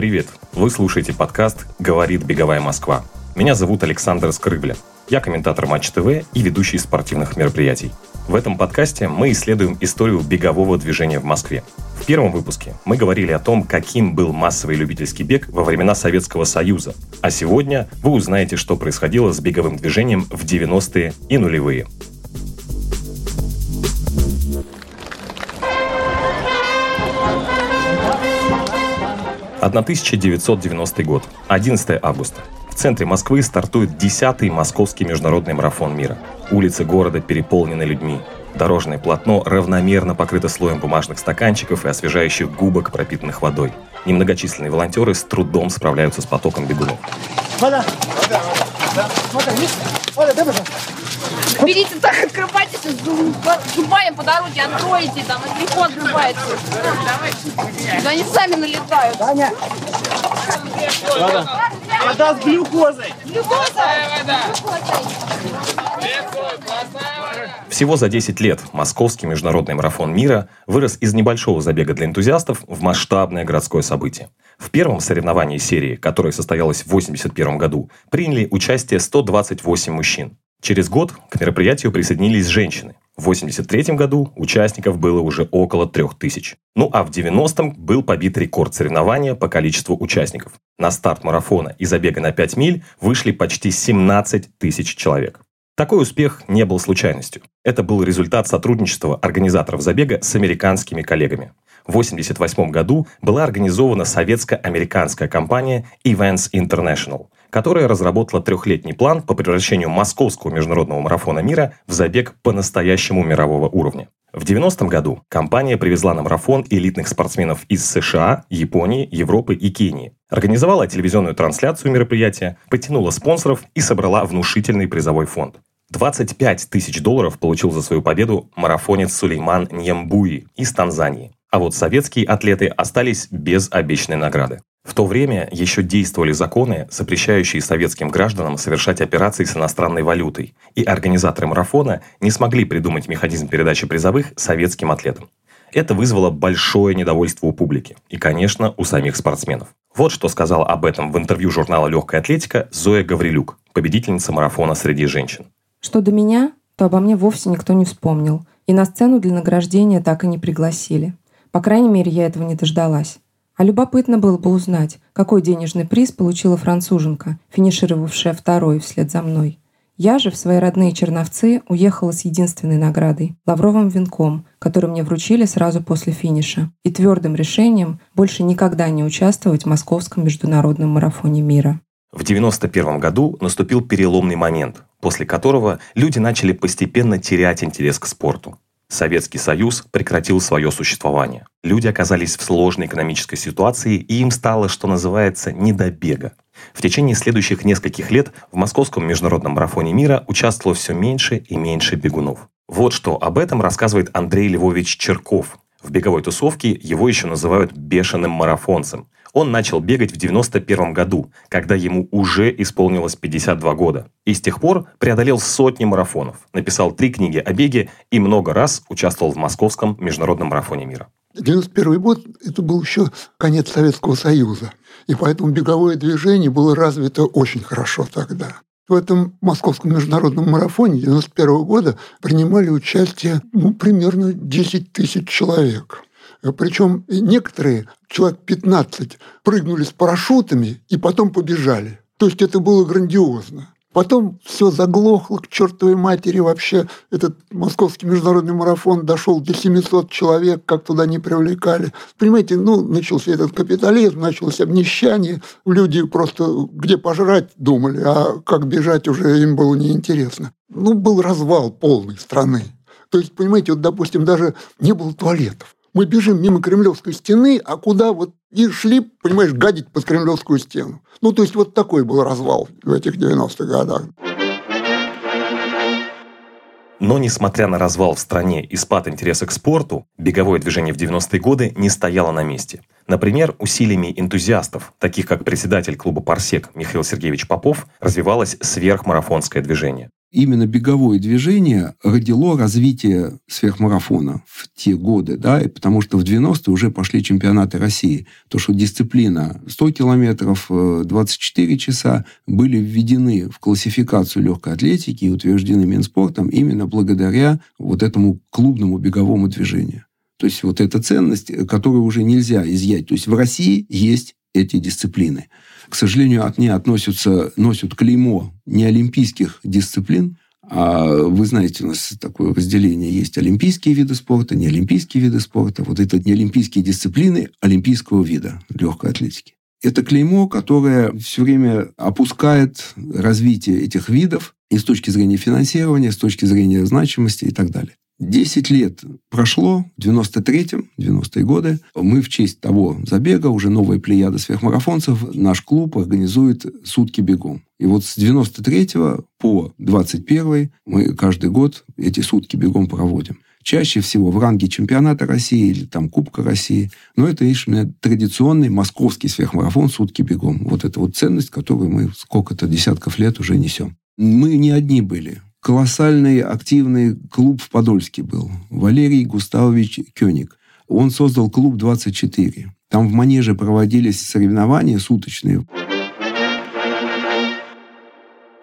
Привет! Вы слушаете подкаст «Говорит Беговая Москва». Меня зовут Александр Скрыбля. Я комментатор Матч ТВ и ведущий спортивных мероприятий. В этом подкасте мы исследуем историю бегового движения в Москве. В первом выпуске мы говорили о том, каким был массовый любительский бег во времена Советского Союза. А сегодня вы узнаете, что происходило с беговым движением в 90-е и нулевые. 1990 год, 11 августа. В центре Москвы стартует 10-й Московский международный марафон мира. Улицы города переполнены людьми. Дорожное полотно равномерно покрыто слоем бумажных стаканчиков и освежающих губок, пропитанных водой. Немногочисленные волонтеры с трудом справляются с потоком бегунов. Вода! Вода, вода. Вода, вода, дай, пожалуйста. Берите так, открывайтесь, зубами по дороге откроете, там, и легко открывается. Да они сами налетают. Таня! Вода. Вода с глюкозой. Глюкоза? вода. Всего за 10 лет Московский международный марафон мира вырос из небольшого забега для энтузиастов в масштабное городское событие. В первом соревновании серии, которое состоялось в 1981 году, приняли участие 128 мужчин. Через год к мероприятию присоединились женщины. В 1983 году участников было уже около 3000. Ну а в 90-м был побит рекорд соревнования по количеству участников. На старт марафона и забега на 5 миль вышли почти 17 тысяч человек. Такой успех не был случайностью. Это был результат сотрудничества организаторов забега с американскими коллегами. В 1988 году была организована советско-американская компания Events International, которая разработала трехлетний план по превращению московского международного марафона мира в забег по-настоящему мирового уровня. В 90-м году компания привезла на марафон элитных спортсменов из США, Японии, Европы и Кении, организовала телевизионную трансляцию мероприятия, потянула спонсоров и собрала внушительный призовой фонд. 25 тысяч долларов получил за свою победу марафонец Сулейман Ньямбуи из Танзании. А вот советские атлеты остались без обещанной награды. В то время еще действовали законы, запрещающие советским гражданам совершать операции с иностранной валютой, и организаторы марафона не смогли придумать механизм передачи призовых советским атлетам. Это вызвало большое недовольство у публики и, конечно, у самих спортсменов. Вот что сказала об этом в интервью журнала «Легкая атлетика» Зоя Гаврилюк, победительница марафона среди женщин. Что до меня, то обо мне вовсе никто не вспомнил, и на сцену для награждения так и не пригласили. По крайней мере, я этого не дождалась. А любопытно было бы узнать, какой денежный приз получила француженка, финишировавшая второй вслед за мной. Я же в свои родные Черновцы уехала с единственной наградой – лавровым венком, который мне вручили сразу после финиша, и твердым решением больше никогда не участвовать в московском международном марафоне мира. В 1991 году наступил переломный момент, после которого люди начали постепенно терять интерес к спорту. Советский Союз прекратил свое существование. Люди оказались в сложной экономической ситуации, и им стало, что называется, не до бега. В течение следующих нескольких лет в Московском международном марафоне мира участвовало все меньше и меньше бегунов. Вот что об этом рассказывает Андрей Львович Черков. В беговой тусовке его еще называют «бешеным марафонцем». Он начал бегать в 91 году, когда ему уже исполнилось 52 года. И с тех пор преодолел сотни марафонов, написал три книги о беге и много раз участвовал в Московском международном марафоне мира. 91 год – это был еще конец Советского Союза. И поэтому беговое движение было развито очень хорошо тогда. В этом московском международном марафоне 91 года принимали участие ну, примерно 10 тысяч человек. Причем некоторые, человек 15, прыгнули с парашютами и потом побежали. То есть это было грандиозно. Потом все заглохло к чертовой матери вообще. Этот московский международный марафон дошел до 700 человек, как туда не привлекали. Понимаете, ну, начался этот капитализм, началось обнищание. Люди просто где пожрать думали, а как бежать уже им было неинтересно. Ну, был развал полной страны. То есть, понимаете, вот, допустим, даже не было туалетов мы бежим мимо Кремлевской стены, а куда вот и шли, понимаешь, гадить под Кремлевскую стену. Ну, то есть вот такой был развал в этих 90-х годах. Но, несмотря на развал в стране и спад интереса к спорту, беговое движение в 90-е годы не стояло на месте. Например, усилиями энтузиастов, таких как председатель клуба «Парсек» Михаил Сергеевич Попов, развивалось сверхмарафонское движение. Именно беговое движение родило развитие сверхмарафона в те годы, да, и потому что в 90-е уже пошли чемпионаты России. То, что дисциплина 100 километров, 24 э, часа были введены в классификацию легкой атлетики и утверждены Минспортом именно благодаря вот этому клубному беговому движению. То есть вот эта ценность, которую уже нельзя изъять. То есть в России есть эти дисциплины. К сожалению, ней относятся, носят клеймо неолимпийских дисциплин, а вы знаете, у нас такое разделение есть олимпийские виды спорта, неолимпийские виды спорта. Вот это неолимпийские дисциплины олимпийского вида легкой атлетики. Это клеймо, которое все время опускает развитие этих видов и с точки зрения финансирования, с точки зрения значимости и так далее. Десять лет прошло, в 93-м, 90-е годы, мы в честь того забега, уже новая плеяда сверхмарафонцев, наш клуб организует сутки бегом. И вот с 93 по 21 мы каждый год эти сутки бегом проводим. Чаще всего в ранге чемпионата России или там Кубка России. Но это именно традиционный московский сверхмарафон сутки бегом. Вот это вот ценность, которую мы сколько-то десятков лет уже несем. Мы не одни были колоссальный активный клуб в Подольске был. Валерий Густавович Кёник. Он создал клуб 24. Там в Манеже проводились соревнования суточные.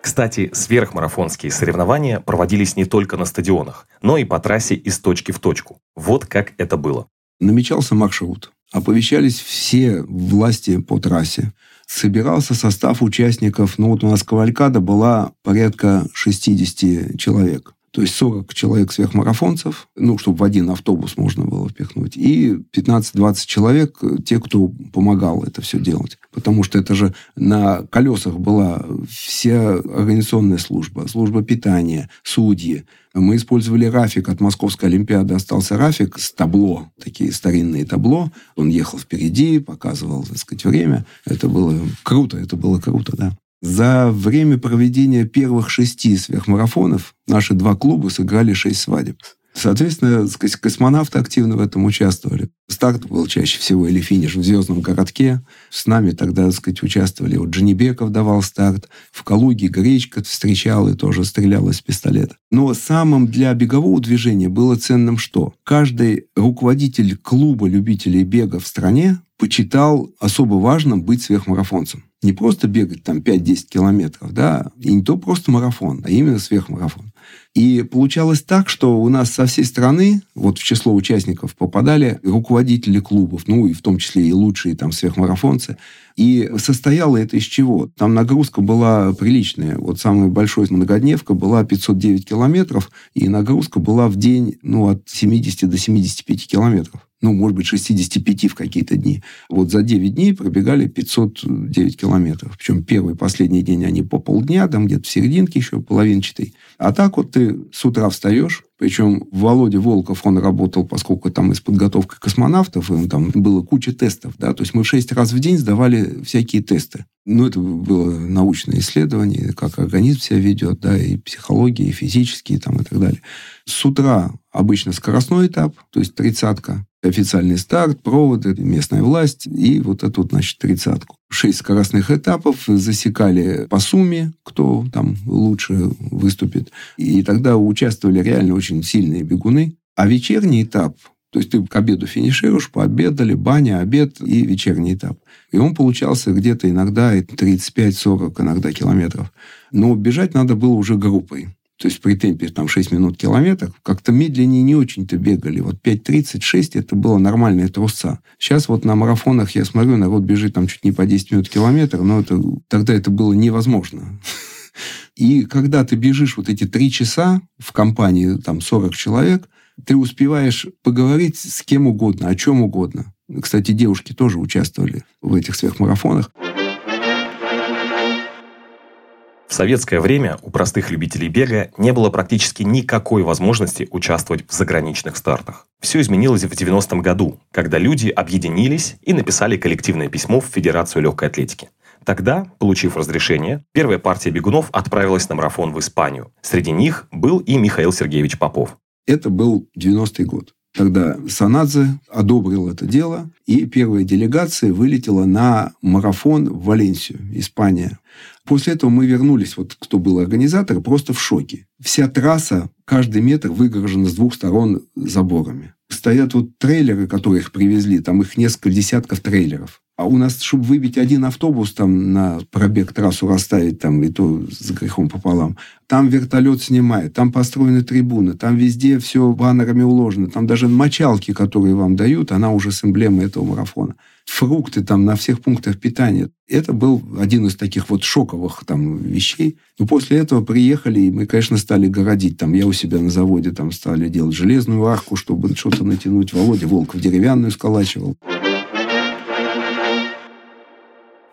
Кстати, сверхмарафонские соревнования проводились не только на стадионах, но и по трассе из точки в точку. Вот как это было. Намечался маршрут. Оповещались все власти по трассе собирался состав участников. Ну, вот у нас кавалькада была порядка 60 человек. То есть 40 человек сверхмарафонцев, ну, чтобы в один автобус можно было впихнуть, и 15-20 человек, те, кто помогал это все делать. Потому что это же на колесах была вся организационная служба, служба питания, судьи. Мы использовали рафик от Московской Олимпиады. Остался рафик с табло, такие старинные табло. Он ехал впереди, показывал, так сказать, время. Это было круто, это было круто, да. За время проведения первых шести сверхмарафонов наши два клуба сыграли шесть свадеб. Соответственно, космонавты активно в этом участвовали. Старт был чаще всего или финиш в звездном городке. С нами тогда, так сказать, участвовали. Вот Джанибеков давал старт. В Калуге Гречка встречал и тоже стрелял из пистолета. Но самым для бегового движения было ценным что? Каждый руководитель клуба любителей бега в стране почитал особо важным быть сверхмарафонцем. Не просто бегать там 5-10 километров, да, и не то просто марафон, а именно сверхмарафон. И получалось так, что у нас со всей страны, вот в число участников попадали руководители клубов, ну и в том числе и лучшие там сверхмарафонцы. И состояло это из чего? Там нагрузка была приличная. Вот самая большая многодневка была 509 километров, и нагрузка была в день ну, от 70 до 75 километров ну, может быть, 65 в какие-то дни. Вот за 9 дней пробегали 509 километров. Причем первый и последний день они по полдня, там где-то в серединке еще половинчатый. А так вот ты с утра встаешь, причем Володя Волков, он работал, поскольку там из подготовки космонавтов, и там было куча тестов, да, то есть мы 6 раз в день сдавали всякие тесты. Ну, это было научное исследование, как организм себя ведет, да, и психология, и физические, там, и так далее. С утра обычно скоростной этап, то есть тридцатка, официальный старт, проводы, местная власть и вот эту, значит, тридцатку. Шесть скоростных этапов засекали по сумме, кто там лучше выступит. И тогда участвовали реально очень сильные бегуны. А вечерний этап, то есть ты к обеду финишируешь, пообедали, баня, обед и вечерний этап. И он получался где-то иногда 35-40 иногда километров. Но бежать надо было уже группой то есть при темпе там 6 минут километр, как-то медленнее не очень-то бегали. Вот 5.36 это было нормальная трусца. Сейчас вот на марафонах я смотрю, народ бежит там чуть не по 10 минут километр, но это, тогда это было невозможно. И когда ты бежишь вот эти три часа в компании там 40 человек, ты успеваешь поговорить с кем угодно, о чем угодно. Кстати, девушки тоже участвовали в этих сверхмарафонах. В советское время у простых любителей бега не было практически никакой возможности участвовать в заграничных стартах. Все изменилось в 90-м году, когда люди объединились и написали коллективное письмо в Федерацию легкой атлетики. Тогда, получив разрешение, первая партия бегунов отправилась на марафон в Испанию. Среди них был и Михаил Сергеевич Попов. Это был 90-й год. Тогда Санадзе одобрил это дело, и первая делегация вылетела на марафон в Валенсию, Испания. После этого мы вернулись, вот кто был организатор, просто в шоке. Вся трасса, каждый метр выгорожена с двух сторон заборами. Стоят вот трейлеры, которые их привезли, там их несколько десятков трейлеров. А у нас, чтобы выбить один автобус там на пробег трассу расставить, там и то с грехом пополам, там вертолет снимает, там построены трибуны, там везде все баннерами уложено, там даже мочалки, которые вам дают, она уже с эмблемой этого марафона. Фрукты там на всех пунктах питания. Это был один из таких вот шоковых там вещей. Но после этого приехали, и мы, конечно, стали городить. Там я у себя на заводе там стали делать железную арку, чтобы что-то натянуть. Володя Волков деревянную сколачивал.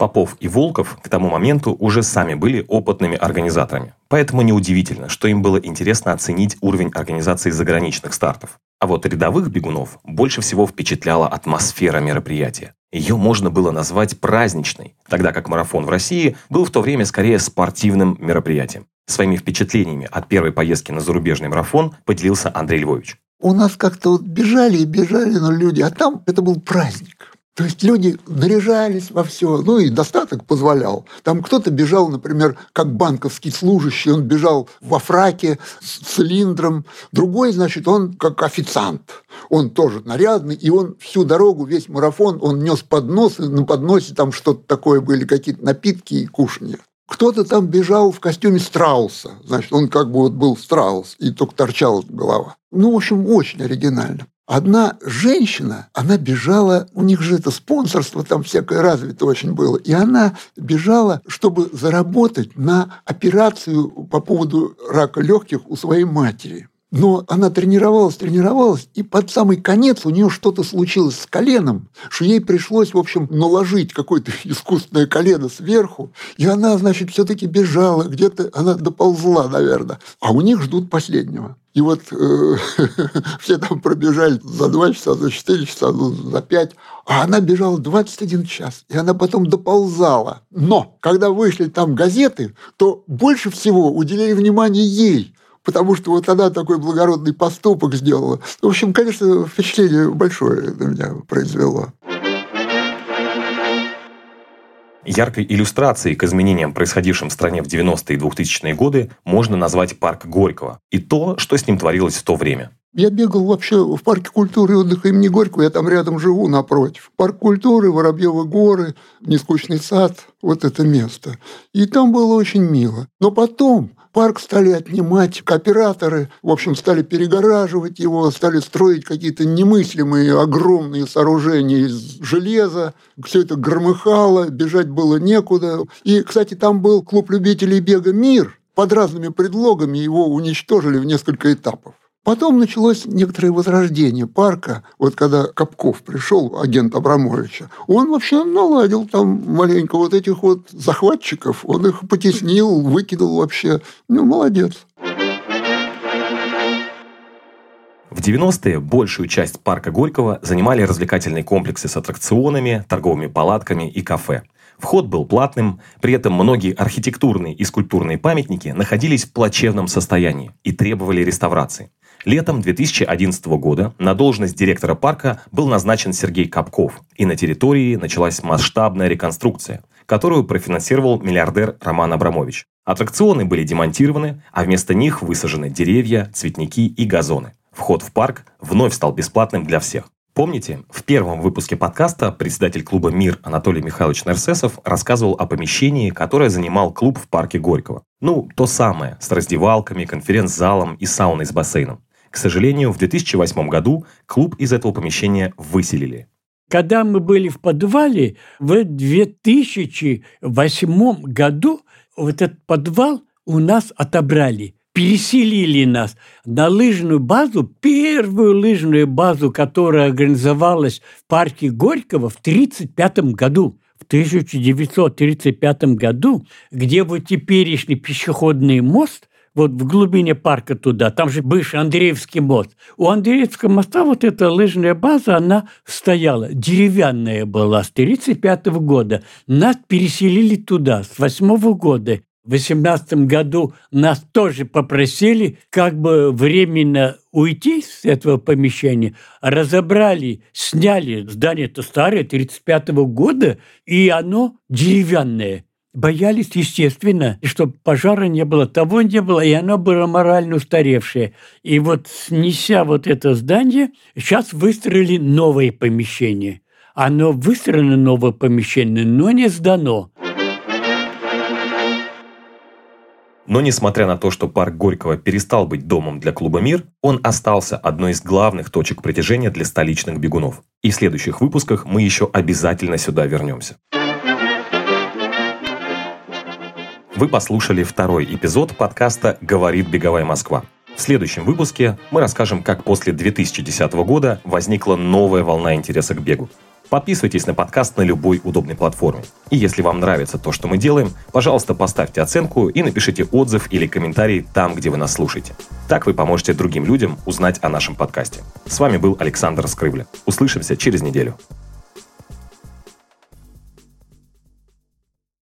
Попов и Волков к тому моменту уже сами были опытными организаторами. Поэтому неудивительно, что им было интересно оценить уровень организации заграничных стартов. А вот рядовых бегунов больше всего впечатляла атмосфера мероприятия. Ее можно было назвать праздничной, тогда как марафон в России был в то время скорее спортивным мероприятием. Своими впечатлениями от первой поездки на зарубежный марафон поделился Андрей Львович. У нас как-то вот бежали и бежали, но люди, а там это был праздник. То есть люди наряжались во все, ну и достаток позволял. Там кто-то бежал, например, как банковский служащий, он бежал во фраке с цилиндром. Другой, значит, он как официант. Он тоже нарядный, и он всю дорогу, весь марафон, он нес поднос, и на подносе там что-то такое были, какие-то напитки и кушанья. Кто-то там бежал в костюме страуса. Значит, он как бы вот был страус, и только торчала голова. Ну, в общем, очень оригинально. Одна женщина, она бежала, у них же это спонсорство там всякое развито очень было, и она бежала, чтобы заработать на операцию по поводу рака легких у своей матери. Но она тренировалась, тренировалась, и под самый конец у нее что-то случилось с коленом, что ей пришлось, в общем, наложить какое-то искусственное колено сверху, и она, значит, все-таки бежала, где-то она доползла, наверное, а у них ждут последнего. И вот э, все там пробежали за два часа, за четыре часа, ну, за пять, а она бежала 21 час, и она потом доползала. Но когда вышли там газеты, то больше всего уделяли внимание ей, потому что вот она такой благородный поступок сделала. В общем, конечно, впечатление большое на меня произвело. Яркой иллюстрацией к изменениям, происходившим в стране в 90-е и 2000-е годы, можно назвать парк Горького и то, что с ним творилось в то время. Я бегал вообще в парке культуры и отдыха имени Горького, я там рядом живу, напротив. Парк культуры, Воробьевы горы, Нескучный сад, вот это место. И там было очень мило. Но потом парк стали отнимать кооператоры, в общем, стали перегораживать его, стали строить какие-то немыслимые огромные сооружения из железа. Все это громыхало, бежать было некуда. И, кстати, там был клуб любителей бега «Мир», под разными предлогами его уничтожили в несколько этапов. Потом началось некоторое возрождение парка. Вот когда Капков пришел, агент Абрамовича, он вообще наладил там маленько вот этих вот захватчиков. Он их потеснил, выкинул вообще. Ну, молодец. В 90-е большую часть парка Горького занимали развлекательные комплексы с аттракционами, торговыми палатками и кафе. Вход был платным, при этом многие архитектурные и скульптурные памятники находились в плачевном состоянии и требовали реставрации. Летом 2011 года на должность директора парка был назначен Сергей Капков, и на территории началась масштабная реконструкция, которую профинансировал миллиардер Роман Абрамович. Аттракционы были демонтированы, а вместо них высажены деревья, цветники и газоны. Вход в парк вновь стал бесплатным для всех. Помните, в первом выпуске подкаста председатель клуба «Мир» Анатолий Михайлович Нерсесов рассказывал о помещении, которое занимал клуб в парке Горького. Ну, то самое, с раздевалками, конференц-залом и сауной с бассейном. К сожалению, в 2008 году клуб из этого помещения выселили. Когда мы были в подвале, в 2008 году вот этот подвал у нас отобрали переселили нас на лыжную базу, первую лыжную базу, которая организовалась в парке Горького в 1935 году. В 1935 году, где вот теперешний пешеходный мост, вот в глубине парка туда, там же бывший Андреевский мост. У Андреевского моста вот эта лыжная база, она стояла, деревянная была с 1935 года. Нас переселили туда с 8 года. В 18 году нас тоже попросили как бы временно уйти с этого помещения, разобрали, сняли, здание-то старое, 35 -го года, и оно деревянное. Боялись, естественно, чтобы пожара не было, того не было, и оно было морально устаревшее. И вот снеся вот это здание, сейчас выстроили новое помещение. Оно выстроено, новое помещение, но не сдано. Но несмотря на то, что парк Горького перестал быть домом для клуба «Мир», он остался одной из главных точек притяжения для столичных бегунов. И в следующих выпусках мы еще обязательно сюда вернемся. Вы послушали второй эпизод подкаста «Говорит беговая Москва». В следующем выпуске мы расскажем, как после 2010 года возникла новая волна интереса к бегу. Подписывайтесь на подкаст на любой удобной платформе. И если вам нравится то, что мы делаем, пожалуйста, поставьте оценку и напишите отзыв или комментарий там, где вы нас слушаете. Так вы поможете другим людям узнать о нашем подкасте. С вами был Александр Скрыбля. Услышимся через неделю.